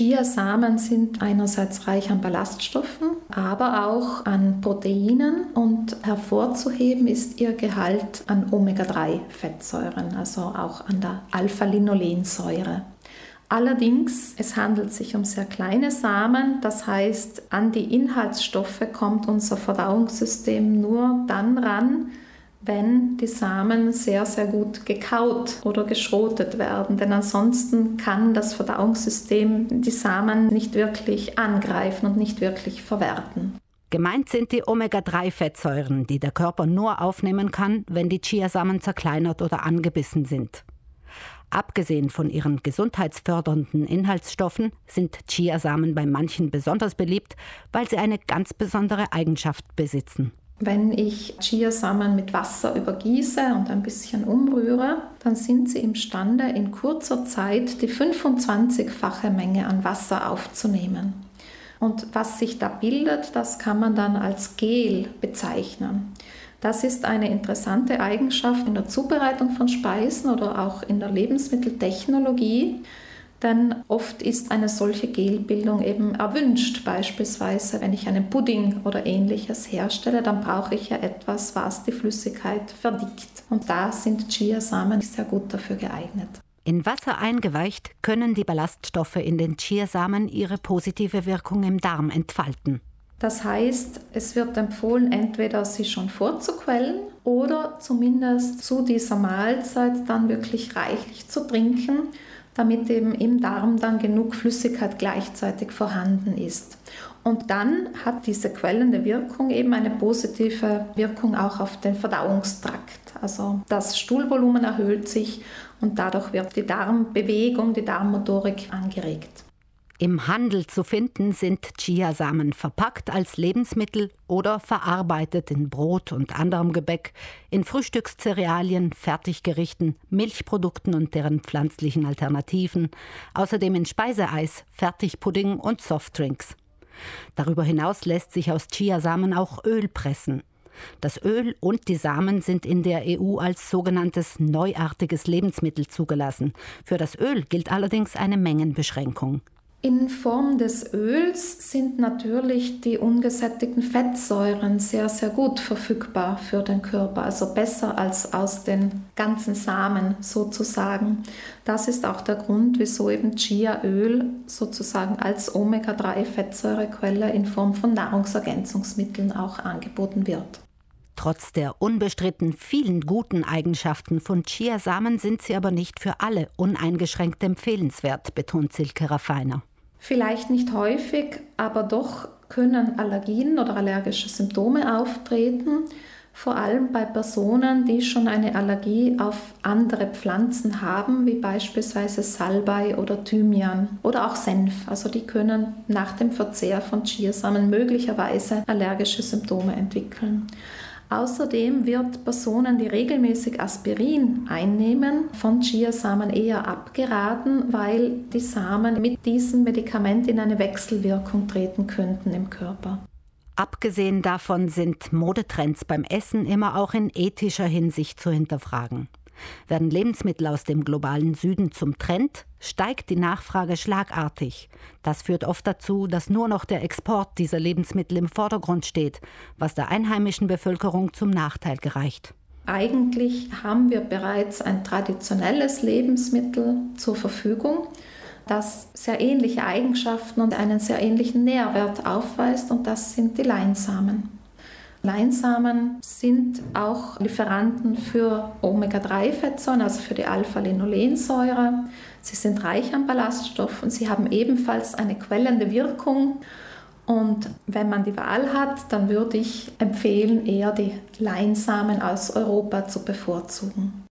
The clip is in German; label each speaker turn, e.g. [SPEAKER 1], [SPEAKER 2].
[SPEAKER 1] Chiasamen sind einerseits reich an Ballaststoffen, aber auch an Proteinen und hervorzuheben ist ihr Gehalt an Omega-3-Fettsäuren, also auch an der Alpha-Linolensäure. Allerdings, es handelt sich um sehr kleine Samen, das heißt, an die Inhaltsstoffe kommt unser Verdauungssystem nur dann ran, wenn die Samen sehr, sehr gut gekaut oder geschrotet werden. Denn ansonsten kann das Verdauungssystem die Samen nicht wirklich angreifen und nicht wirklich verwerten.
[SPEAKER 2] Gemeint sind die Omega-3-Fettsäuren, die der Körper nur aufnehmen kann, wenn die Chiasamen zerkleinert oder angebissen sind. Abgesehen von ihren gesundheitsfördernden Inhaltsstoffen sind Chiasamen bei manchen besonders beliebt, weil sie eine ganz besondere Eigenschaft besitzen.
[SPEAKER 1] Wenn ich Chiasamen mit Wasser übergieße und ein bisschen umrühre, dann sind sie imstande, in kurzer Zeit die 25-fache Menge an Wasser aufzunehmen. Und was sich da bildet, das kann man dann als Gel bezeichnen. Das ist eine interessante Eigenschaft in der Zubereitung von Speisen oder auch in der Lebensmitteltechnologie. Denn oft ist eine solche Gelbildung eben erwünscht. Beispielsweise, wenn ich einen Pudding oder ähnliches herstelle, dann brauche ich ja etwas, was die Flüssigkeit verdickt. Und da sind Chiasamen sehr gut dafür geeignet.
[SPEAKER 2] In Wasser eingeweicht können die Ballaststoffe in den Chiasamen ihre positive Wirkung im Darm entfalten.
[SPEAKER 1] Das heißt, es wird empfohlen, entweder sie schon vorzuquellen oder zumindest zu dieser Mahlzeit dann wirklich reichlich zu trinken, damit eben im Darm dann genug Flüssigkeit gleichzeitig vorhanden ist. Und dann hat diese quellende Wirkung eben eine positive Wirkung auch auf den Verdauungstrakt. Also das Stuhlvolumen erhöht sich und dadurch wird die Darmbewegung, die Darmmotorik angeregt.
[SPEAKER 2] Im Handel zu finden sind Chiasamen verpackt als Lebensmittel oder verarbeitet in Brot und anderem Gebäck, in Frühstückscerealien, Fertiggerichten, Milchprodukten und deren pflanzlichen Alternativen, außerdem in Speiseeis, Fertigpudding und Softdrinks. Darüber hinaus lässt sich aus Chiasamen auch Öl pressen. Das Öl und die Samen sind in der EU als sogenanntes neuartiges Lebensmittel zugelassen. Für das Öl gilt allerdings eine Mengenbeschränkung.
[SPEAKER 1] In Form des Öls sind natürlich die ungesättigten Fettsäuren sehr, sehr gut verfügbar für den Körper, also besser als aus den ganzen Samen sozusagen. Das ist auch der Grund, wieso eben Chiaöl sozusagen als Omega-3-Fettsäurequelle in Form von Nahrungsergänzungsmitteln auch angeboten wird.
[SPEAKER 2] Trotz der unbestritten vielen guten Eigenschaften von Chiasamen sind sie aber nicht für alle uneingeschränkt empfehlenswert, betont Silke Raffiner.
[SPEAKER 1] Vielleicht nicht häufig, aber doch können Allergien oder allergische Symptome auftreten, vor allem bei Personen, die schon eine Allergie auf andere Pflanzen haben, wie beispielsweise Salbei oder Thymian oder auch Senf. Also die können nach dem Verzehr von Chiasamen möglicherweise allergische Symptome entwickeln. Außerdem wird Personen, die regelmäßig Aspirin einnehmen, von Chiasamen eher abgeraten, weil die Samen mit diesem Medikament in eine Wechselwirkung treten könnten im Körper.
[SPEAKER 2] Abgesehen davon sind Modetrends beim Essen immer auch in ethischer Hinsicht zu hinterfragen. Werden Lebensmittel aus dem globalen Süden zum Trend, steigt die Nachfrage schlagartig. Das führt oft dazu, dass nur noch der Export dieser Lebensmittel im Vordergrund steht, was der einheimischen Bevölkerung zum Nachteil gereicht.
[SPEAKER 1] Eigentlich haben wir bereits ein traditionelles Lebensmittel zur Verfügung, das sehr ähnliche Eigenschaften und einen sehr ähnlichen Nährwert aufweist, und das sind die Leinsamen. Leinsamen sind auch Lieferanten für Omega-3-Fettsäuren, also für die Alpha-Linolensäure. Sie sind reich an Ballaststoffen, sie haben ebenfalls eine quellende Wirkung. Und wenn man die Wahl hat, dann würde ich empfehlen, eher die Leinsamen aus Europa zu bevorzugen.